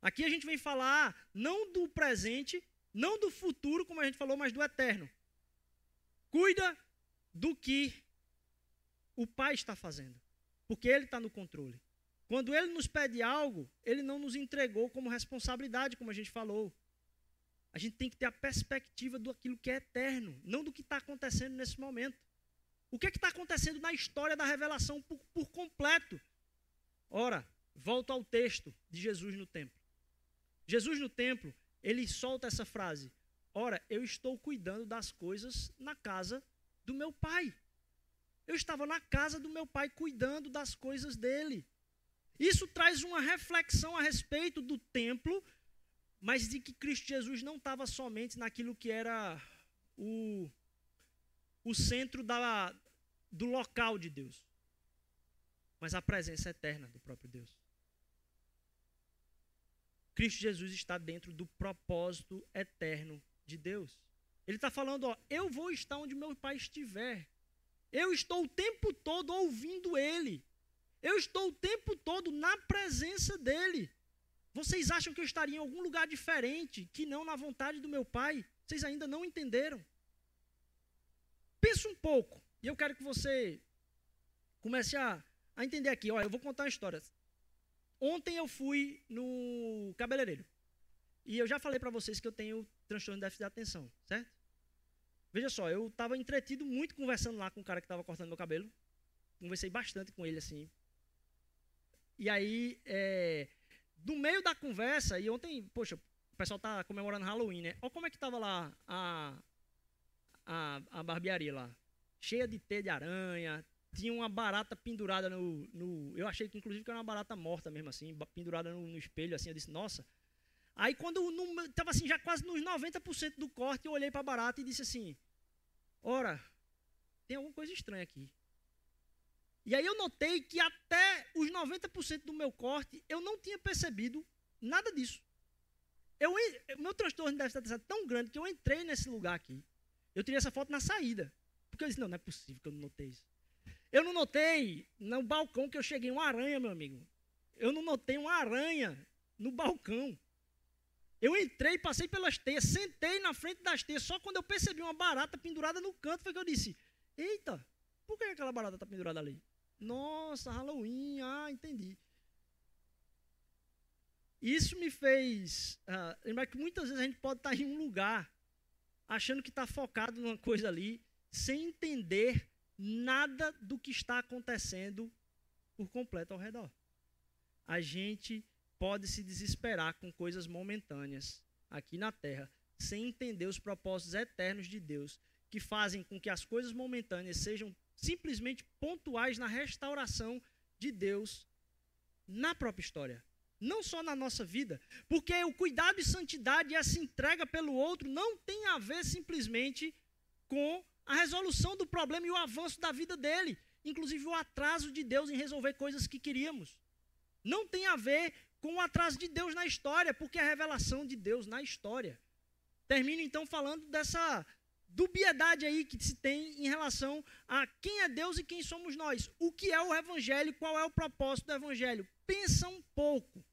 Aqui a gente vem falar não do presente, não do futuro, como a gente falou, mas do eterno. Cuida do que o Pai está fazendo, porque Ele está no controle. Quando Ele nos pede algo, Ele não nos entregou como responsabilidade, como a gente falou. A gente tem que ter a perspectiva do aquilo que é eterno, não do que está acontecendo nesse momento. O que é está acontecendo na história da revelação por, por completo? Ora, volta ao texto de Jesus no templo. Jesus no templo, ele solta essa frase: Ora, eu estou cuidando das coisas na casa do meu pai. Eu estava na casa do meu pai cuidando das coisas dele. Isso traz uma reflexão a respeito do templo, mas de que Cristo Jesus não estava somente naquilo que era o, o centro da, do local de Deus, mas a presença eterna do próprio Deus. Cristo Jesus está dentro do propósito eterno de Deus. Ele está falando, ó, eu vou estar onde meu pai estiver. Eu estou o tempo todo ouvindo ele. Eu estou o tempo todo na presença dele. Vocês acham que eu estaria em algum lugar diferente que não na vontade do meu pai? Vocês ainda não entenderam. Pensa um pouco. E eu quero que você comece a, a entender aqui. Olha, eu vou contar uma história. Ontem eu fui no cabeleireiro. E eu já falei para vocês que eu tenho transtorno de déficit de atenção, certo? Veja só, eu estava entretido muito conversando lá com o cara que estava cortando meu cabelo. Conversei bastante com ele, assim. E aí, é, no meio da conversa, e ontem, poxa, o pessoal tá comemorando Halloween, né? Olha como é que estava lá a, a, a barbearia lá cheia de teia de aranha, tinha uma barata pendurada no, no, Eu achei que inclusive que era uma barata morta mesmo assim, pendurada no, no espelho, assim, eu disse, nossa. Aí quando estava assim, já quase nos 90% do corte, eu olhei para a barata e disse assim, ora, tem alguma coisa estranha aqui. E aí eu notei que até os 90% do meu corte, eu não tinha percebido nada disso. Eu, meu transtorno deve estar tão grande que eu entrei nesse lugar aqui. Eu tirei essa foto na saída. Porque eu disse, não, não é possível que eu não notei isso. Eu não notei no balcão que eu cheguei uma aranha, meu amigo. Eu não notei uma aranha no balcão. Eu entrei, passei pelas teias, sentei na frente das teias. Só quando eu percebi uma barata pendurada no canto foi que eu disse: Eita, por que aquela barata está pendurada ali? Nossa, Halloween, ah, entendi. Isso me fez uh, lembrar que muitas vezes a gente pode estar em um lugar achando que está focado numa coisa ali, sem entender nada do que está acontecendo por completo ao redor. A gente pode se desesperar com coisas momentâneas aqui na terra, sem entender os propósitos eternos de Deus, que fazem com que as coisas momentâneas sejam simplesmente pontuais na restauração de Deus na própria história. Não só na nossa vida. Porque o cuidado e santidade e essa entrega pelo outro não tem a ver simplesmente com a resolução do problema e o avanço da vida dele. Inclusive o atraso de Deus em resolver coisas que queríamos. Não tem a ver com o atraso de Deus na história, porque é a revelação de Deus na história. Termino então falando dessa dubiedade aí que se tem em relação a quem é Deus e quem somos nós. O que é o evangelho, qual é o propósito do evangelho? Pensa um pouco.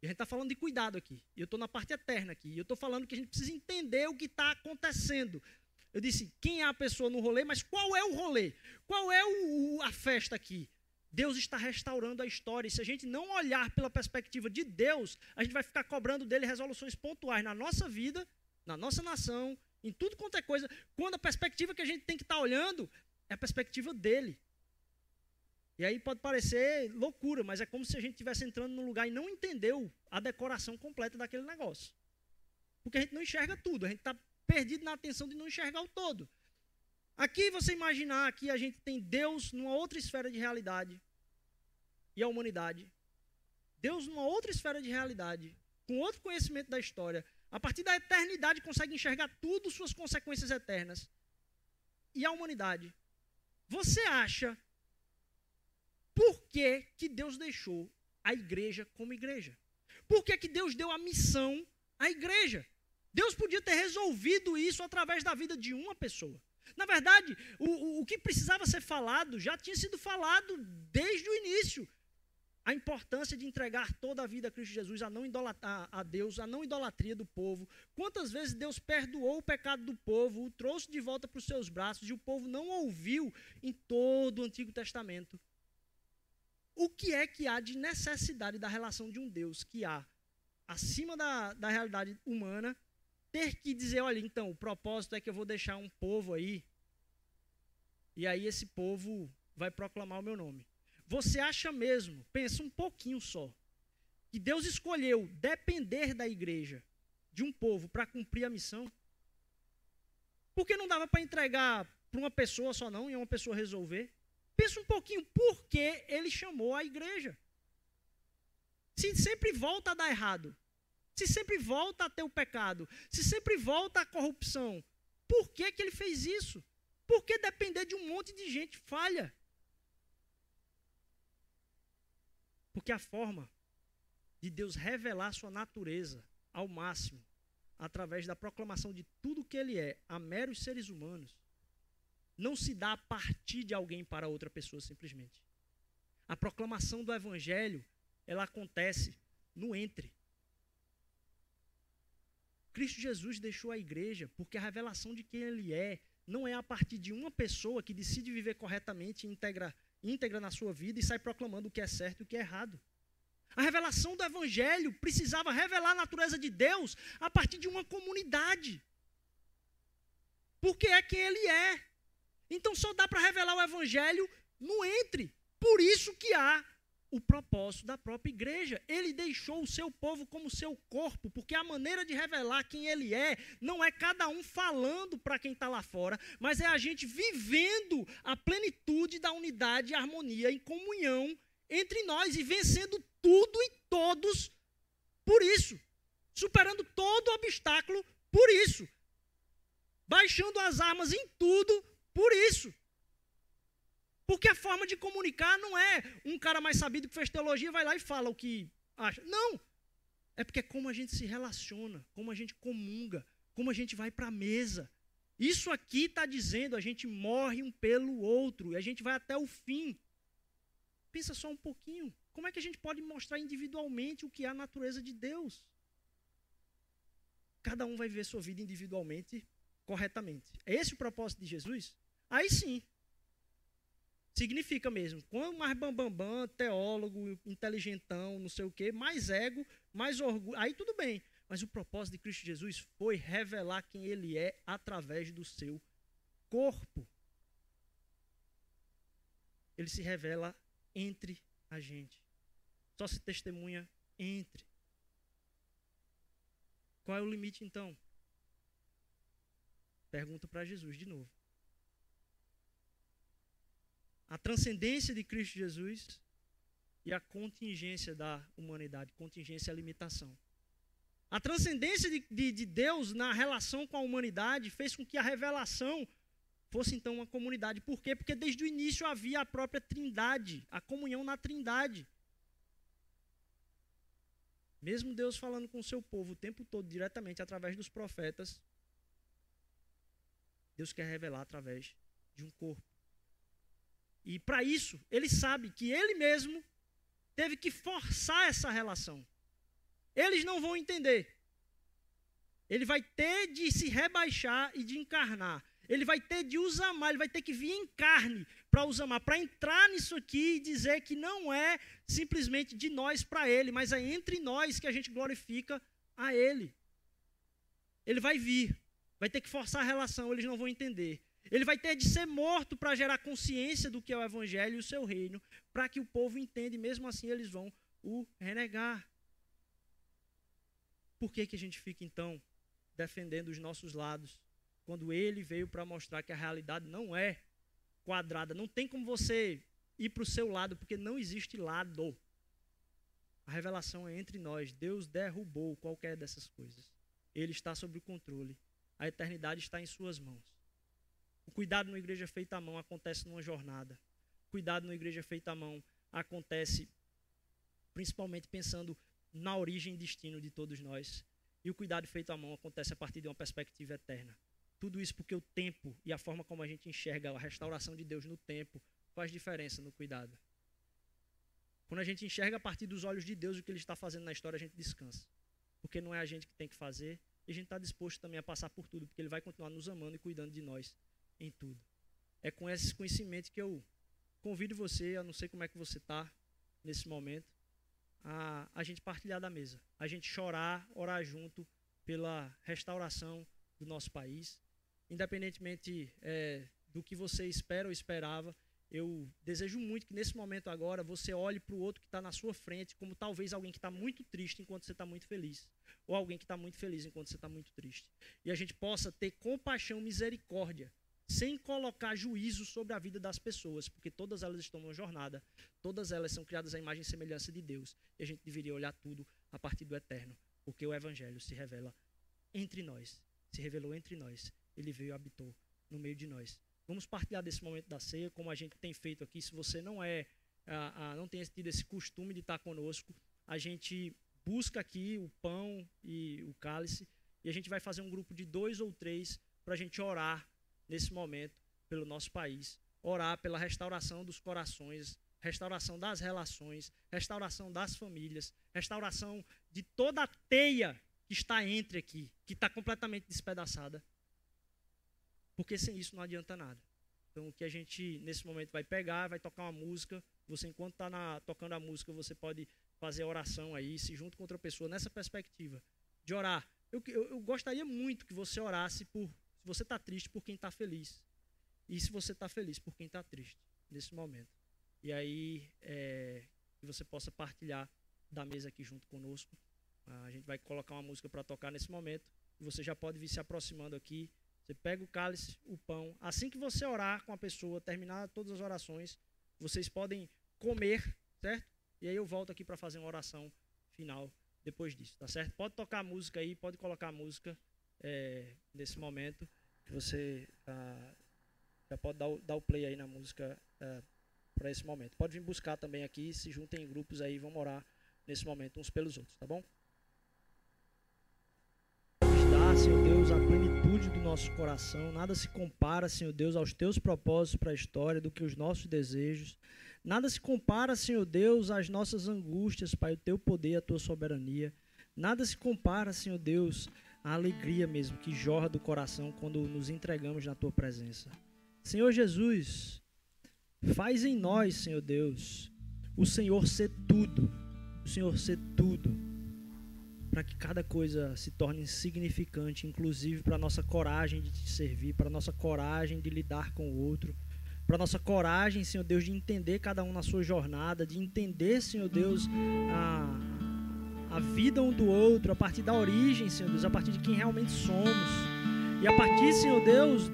E a gente está falando de cuidado aqui. E eu estou na parte eterna aqui. E eu estou falando que a gente precisa entender o que está acontecendo. Eu disse, quem é a pessoa no rolê, mas qual é o rolê? Qual é o, a festa aqui? Deus está restaurando a história. E se a gente não olhar pela perspectiva de Deus, a gente vai ficar cobrando dele resoluções pontuais na nossa vida, na nossa nação, em tudo quanto é coisa, quando a perspectiva que a gente tem que estar tá olhando é a perspectiva dele. E aí pode parecer loucura, mas é como se a gente estivesse entrando num lugar e não entendeu a decoração completa daquele negócio. Porque a gente não enxerga tudo, a gente está perdido na atenção de não enxergar o todo. Aqui você imaginar que a gente tem Deus numa outra esfera de realidade e a humanidade. Deus numa outra esfera de realidade, com outro conhecimento da história, a partir da eternidade consegue enxergar tudo, suas consequências eternas. E a humanidade. Você acha que, que Deus deixou a igreja como igreja? Por que, que Deus deu a missão à igreja? Deus podia ter resolvido isso através da vida de uma pessoa. Na verdade, o, o, o que precisava ser falado já tinha sido falado desde o início a importância de entregar toda a vida a Cristo Jesus, a não idolatrar a Deus, a não idolatria do povo. Quantas vezes Deus perdoou o pecado do povo, o trouxe de volta para os seus braços e o povo não ouviu em todo o Antigo Testamento. O que é que há de necessidade da relação de um Deus que há acima da, da realidade humana, ter que dizer, olha, então, o propósito é que eu vou deixar um povo aí, e aí esse povo vai proclamar o meu nome. Você acha mesmo, pensa um pouquinho só, que Deus escolheu depender da igreja, de um povo, para cumprir a missão? Porque não dava para entregar para uma pessoa só não, e uma pessoa resolver? Pensa um pouquinho, por que ele chamou a igreja? Se sempre volta a dar errado, se sempre volta a ter o pecado, se sempre volta a corrupção, por que, que ele fez isso? Por que depender de um monte de gente falha? Porque a forma de Deus revelar sua natureza ao máximo, através da proclamação de tudo que Ele é a meros seres humanos, não se dá a partir de alguém para outra pessoa simplesmente. A proclamação do Evangelho, ela acontece no entre. Cristo Jesus deixou a igreja porque a revelação de quem Ele é não é a partir de uma pessoa que decide viver corretamente integra íntegra na sua vida e sai proclamando o que é certo e o que é errado. A revelação do Evangelho precisava revelar a natureza de Deus a partir de uma comunidade. Porque é quem Ele é. Então só dá para revelar o Evangelho no entre. Por isso que há o propósito da própria igreja. Ele deixou o seu povo como seu corpo, porque a maneira de revelar quem ele é não é cada um falando para quem está lá fora, mas é a gente vivendo a plenitude da unidade, harmonia e comunhão entre nós e vencendo tudo e todos por isso, superando todo obstáculo por isso, baixando as armas em tudo por isso. Porque a forma de comunicar não é um cara mais sabido que fez teologia vai lá e fala o que acha. Não. É porque é como a gente se relaciona, como a gente comunga, como a gente vai para a mesa. Isso aqui está dizendo a gente morre um pelo outro e a gente vai até o fim. Pensa só um pouquinho. Como é que a gente pode mostrar individualmente o que é a natureza de Deus? cada um vai viver sua vida individualmente, corretamente. É esse o propósito de Jesus? Aí sim. Significa mesmo. Quanto mais bambambam, bam, bam, teólogo, inteligentão, não sei o quê, mais ego, mais orgulho. Aí tudo bem. Mas o propósito de Cristo Jesus foi revelar quem ele é através do seu corpo. Ele se revela entre a gente. Só se testemunha entre. Qual é o limite então? Pergunta para Jesus de novo. A transcendência de Cristo Jesus e a contingência da humanidade, contingência é limitação. A transcendência de, de, de, Deus na relação com a humanidade fez com que a revelação fosse então uma comunidade. Por quê? Porque desde o início havia a própria trindade, a comunhão na trindade. Mesmo Deus falando com o seu povo o tempo todo, diretamente através dos profetas, Deus quer revelar através de um corpo. E para isso, ele sabe que ele mesmo teve que forçar essa relação. Eles não vão entender. Ele vai ter de se rebaixar e de encarnar. Ele vai ter de os amar, ele vai ter que vir em carne para os amar, para entrar nisso aqui e dizer que não é simplesmente de nós para ele, mas é entre nós que a gente glorifica a ele. Ele vai vir, vai ter que forçar a relação, eles não vão entender. Ele vai ter de ser morto para gerar consciência do que é o evangelho e o seu reino, para que o povo entenda e mesmo assim eles vão o renegar. Por que, que a gente fica então defendendo os nossos lados? Quando ele veio para mostrar que a realidade não é quadrada, não tem como você ir para o seu lado, porque não existe lado. A revelação é entre nós. Deus derrubou qualquer dessas coisas. Ele está sob o controle. A eternidade está em suas mãos. O cuidado na igreja feita à mão acontece numa jornada. O cuidado na igreja feita à mão acontece principalmente pensando na origem e destino de todos nós. E o cuidado feito à mão acontece a partir de uma perspectiva eterna. Tudo isso porque o tempo e a forma como a gente enxerga a restauração de Deus no tempo faz diferença no cuidado. Quando a gente enxerga a partir dos olhos de Deus o que Ele está fazendo na história, a gente descansa. Porque não é a gente que tem que fazer, e a gente está disposto também a passar por tudo, porque Ele vai continuar nos amando e cuidando de nós em tudo. É com esse conhecimento que eu convido você, a não sei como é que você está nesse momento, a, a gente partilhar da mesa, a gente chorar, orar junto pela restauração do nosso país. Independentemente é, do que você espera ou esperava, eu desejo muito que nesse momento agora você olhe para o outro que está na sua frente como talvez alguém que está muito triste enquanto você está muito feliz. Ou alguém que está muito feliz enquanto você está muito triste. E a gente possa ter compaixão, misericórdia sem colocar juízo sobre a vida das pessoas, porque todas elas estão numa jornada, todas elas são criadas à imagem e semelhança de Deus, e a gente deveria olhar tudo a partir do eterno, porque o evangelho se revela entre nós, se revelou entre nós, ele veio e habitou no meio de nós. Vamos partilhar desse momento da ceia, como a gente tem feito aqui. Se você não é, ah, ah, não tem tido esse costume de estar conosco, a gente busca aqui o pão e o cálice, e a gente vai fazer um grupo de dois ou três para a gente orar nesse momento pelo nosso país, orar pela restauração dos corações, restauração das relações, restauração das famílias, restauração de toda a teia que está entre aqui, que está completamente despedaçada. Porque sem isso não adianta nada. Então, o que a gente, nesse momento, vai pegar, vai tocar uma música. Você, enquanto está tocando a música, você pode fazer oração aí, se junto com outra pessoa, nessa perspectiva de orar. Eu, eu, eu gostaria muito que você orasse por você está triste por quem está feliz. E se você está feliz por quem está triste nesse momento. E aí, é, que você possa partilhar da mesa aqui junto conosco. A gente vai colocar uma música para tocar nesse momento. Você já pode vir se aproximando aqui. Você pega o cálice, o pão. Assim que você orar com a pessoa, terminar todas as orações, vocês podem comer, certo? E aí eu volto aqui para fazer uma oração final depois disso, tá certo? Pode tocar a música aí, pode colocar a música é, nesse momento. Você ah, já pode dar o, dar o, play aí na música ah, para esse momento. Pode vir buscar também aqui, se juntem em grupos aí, vamos orar nesse momento uns pelos outros, tá bom? Dá, Senhor Deus, a plenitude do nosso coração. Nada se compara, Senhor Deus, aos teus propósitos para a história do que os nossos desejos. Nada se compara, Senhor Deus, às nossas angústias, Pai, o teu poder, a tua soberania. Nada se compara, Senhor Deus, a alegria mesmo que jorra do coração quando nos entregamos na tua presença. Senhor Jesus, faz em nós, Senhor Deus, o Senhor ser tudo, o Senhor ser tudo, para que cada coisa se torne significante, inclusive para nossa coragem de te servir, para nossa coragem de lidar com o outro, para nossa coragem, Senhor Deus, de entender cada um na sua jornada, de entender, Senhor Deus, a, a vida um do outro, a partir da origem, Senhor Deus, a partir de quem realmente somos. E a partir, Senhor Deus,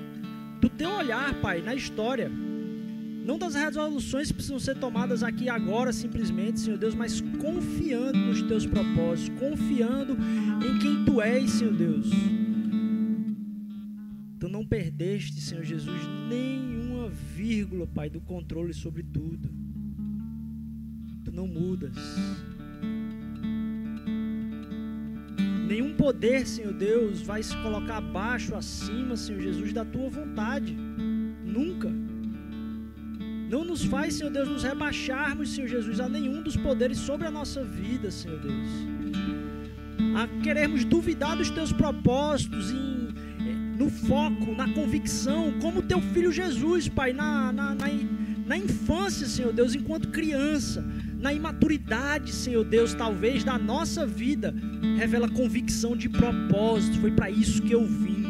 do teu olhar, Pai, na história. Não das resoluções que precisam ser tomadas aqui agora, simplesmente, Senhor Deus, mas confiando nos teus propósitos, confiando em quem tu és, Senhor Deus. Tu não perdeste, Senhor Jesus, nenhuma vírgula, Pai, do controle sobre tudo. Tu não mudas. Nenhum poder, Senhor Deus, vai se colocar abaixo, acima, Senhor Jesus, da tua vontade. Nunca. Não nos faz, Senhor Deus, nos rebaixarmos, Senhor Jesus, a nenhum dos poderes sobre a nossa vida, Senhor Deus. A querermos duvidar dos teus propósitos, em, no foco, na convicção, como teu filho Jesus, Pai, na, na, na, na infância, Senhor Deus, enquanto criança, na imaturidade, Senhor Deus, talvez da nossa vida, revela convicção de propósito. Foi para isso que eu vim.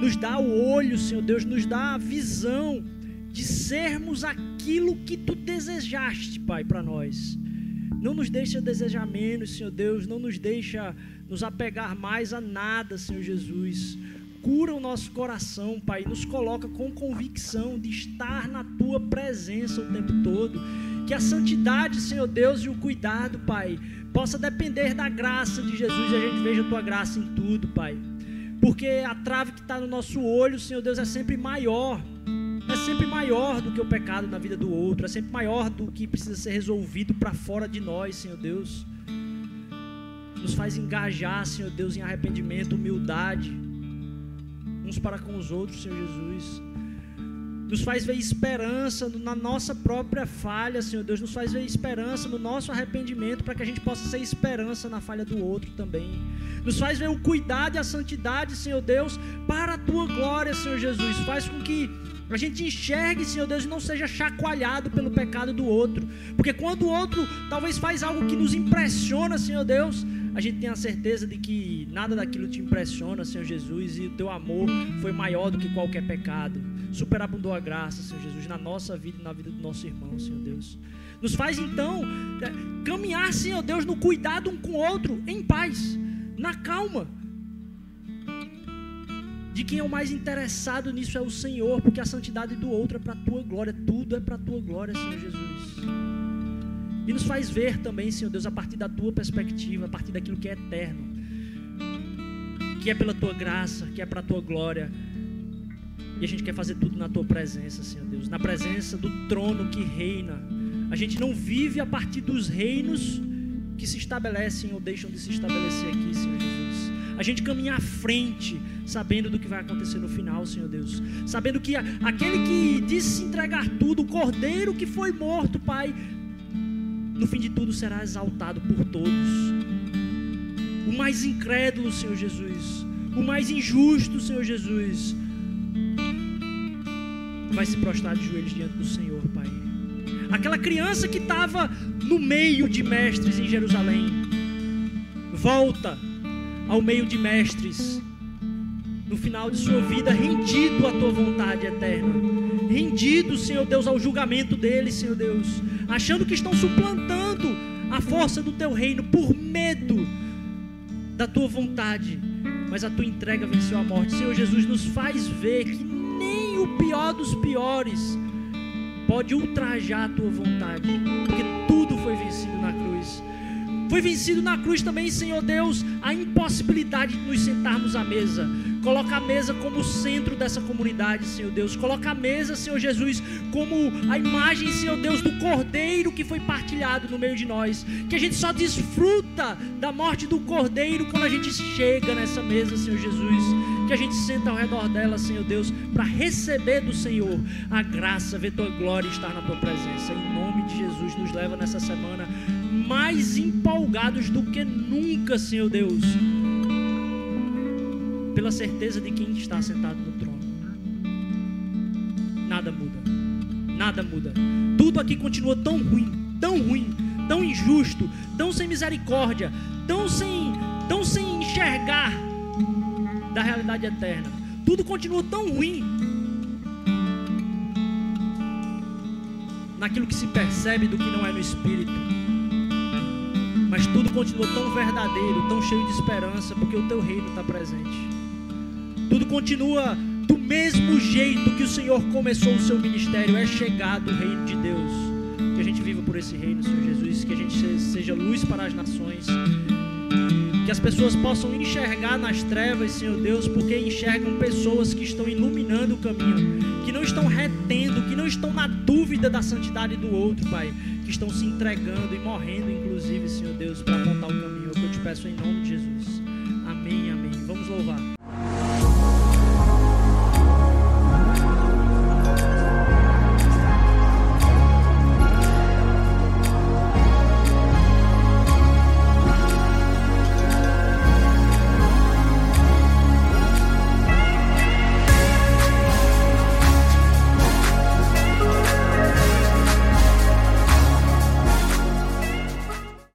Nos dá o olho, Senhor Deus, nos dá a visão de sermos aquilo que tu desejaste, Pai, para nós. Não nos deixa desejar menos, Senhor Deus, não nos deixa nos apegar mais a nada, Senhor Jesus. Cura o nosso coração, Pai, nos coloca com convicção de estar na tua presença o tempo todo. Que a santidade, Senhor Deus, e o cuidado, Pai, possa depender da graça de Jesus e a gente veja a tua graça em tudo, Pai. Porque a trave que está no nosso olho, Senhor Deus, é sempre maior é sempre maior do que o pecado na vida do outro, é sempre maior do que precisa ser resolvido para fora de nós, Senhor Deus. Nos faz engajar, Senhor Deus, em arrependimento, humildade, uns para com os outros, Senhor Jesus. Nos faz ver esperança na nossa própria falha, Senhor Deus. Nos faz ver esperança no nosso arrependimento, para que a gente possa ser esperança na falha do outro também. Nos faz ver o cuidado e a santidade, Senhor Deus, para a tua glória, Senhor Jesus. Faz com que a gente enxergue, Senhor Deus, e não seja chacoalhado pelo pecado do outro. Porque quando o outro talvez faz algo que nos impressiona, Senhor Deus, a gente tem a certeza de que nada daquilo te impressiona, Senhor Jesus, e o teu amor foi maior do que qualquer pecado. Superabundou a graça, Senhor Jesus, na nossa vida e na vida do nosso irmão, Senhor Deus. Nos faz então é, caminhar, Senhor Deus, no cuidado um com o outro, em paz, na calma de quem é o mais interessado nisso é o Senhor, porque a santidade do outro é para a tua glória, tudo é para a tua glória, Senhor Jesus. E nos faz ver também, Senhor Deus, a partir da tua perspectiva, a partir daquilo que é eterno, que é pela tua graça, que é para a tua glória. E a gente quer fazer tudo na tua presença, Senhor Deus, na presença do trono que reina. A gente não vive a partir dos reinos que se estabelecem ou deixam de se estabelecer aqui, Senhor Jesus. A gente caminha à frente sabendo do que vai acontecer no final, Senhor Deus. Sabendo que aquele que disse se entregar tudo, o cordeiro que foi morto, Pai, no fim de tudo será exaltado por todos. O mais incrédulo, Senhor Jesus, o mais injusto, Senhor Jesus, vai se prostrar de joelhos diante do Senhor, Pai. Aquela criança que estava no meio de mestres em Jerusalém, volta ao meio de mestres no final de sua vida, rendido à tua vontade eterna, rendido, Senhor Deus, ao julgamento deles, Senhor Deus, achando que estão suplantando a força do teu reino por medo da tua vontade, mas a tua entrega venceu a morte. Senhor Jesus, nos faz ver que nem o pior dos piores pode ultrajar a tua vontade, porque tudo foi vencido na cruz. Foi vencido na cruz também, Senhor Deus, a impossibilidade de nos sentarmos à mesa. Coloca a mesa como centro dessa comunidade, Senhor Deus. Coloca a mesa, Senhor Jesus, como a imagem, Senhor Deus, do cordeiro que foi partilhado no meio de nós. Que a gente só desfruta da morte do cordeiro quando a gente chega nessa mesa, Senhor Jesus. Que a gente senta ao redor dela, Senhor Deus, para receber do Senhor a graça, ver tua glória e estar na tua presença. Em nome de Jesus, nos leva nessa semana mais empolgados do que nunca, Senhor Deus, pela certeza de quem está sentado no trono. Nada muda. Nada muda. Tudo aqui continua tão ruim, tão ruim, tão injusto, tão sem misericórdia, tão sem, tão sem enxergar da realidade eterna. Tudo continua tão ruim naquilo que se percebe do que não é no espírito. Mas tudo continua tão verdadeiro, tão cheio de esperança, porque o teu reino está presente. Tudo continua do mesmo jeito que o Senhor começou o seu ministério, é chegado o reino de Deus. Que a gente viva por esse reino, Senhor Jesus, que a gente seja luz para as nações que as pessoas possam enxergar nas trevas, Senhor Deus, porque enxergam pessoas que estão iluminando o caminho, que não estão retendo, que não estão na dúvida da santidade do outro, Pai, que estão se entregando e morrendo, inclusive, Senhor Deus, para apontar o caminho. É o que eu te peço em nome de Jesus. Amém, amém. Vamos louvar.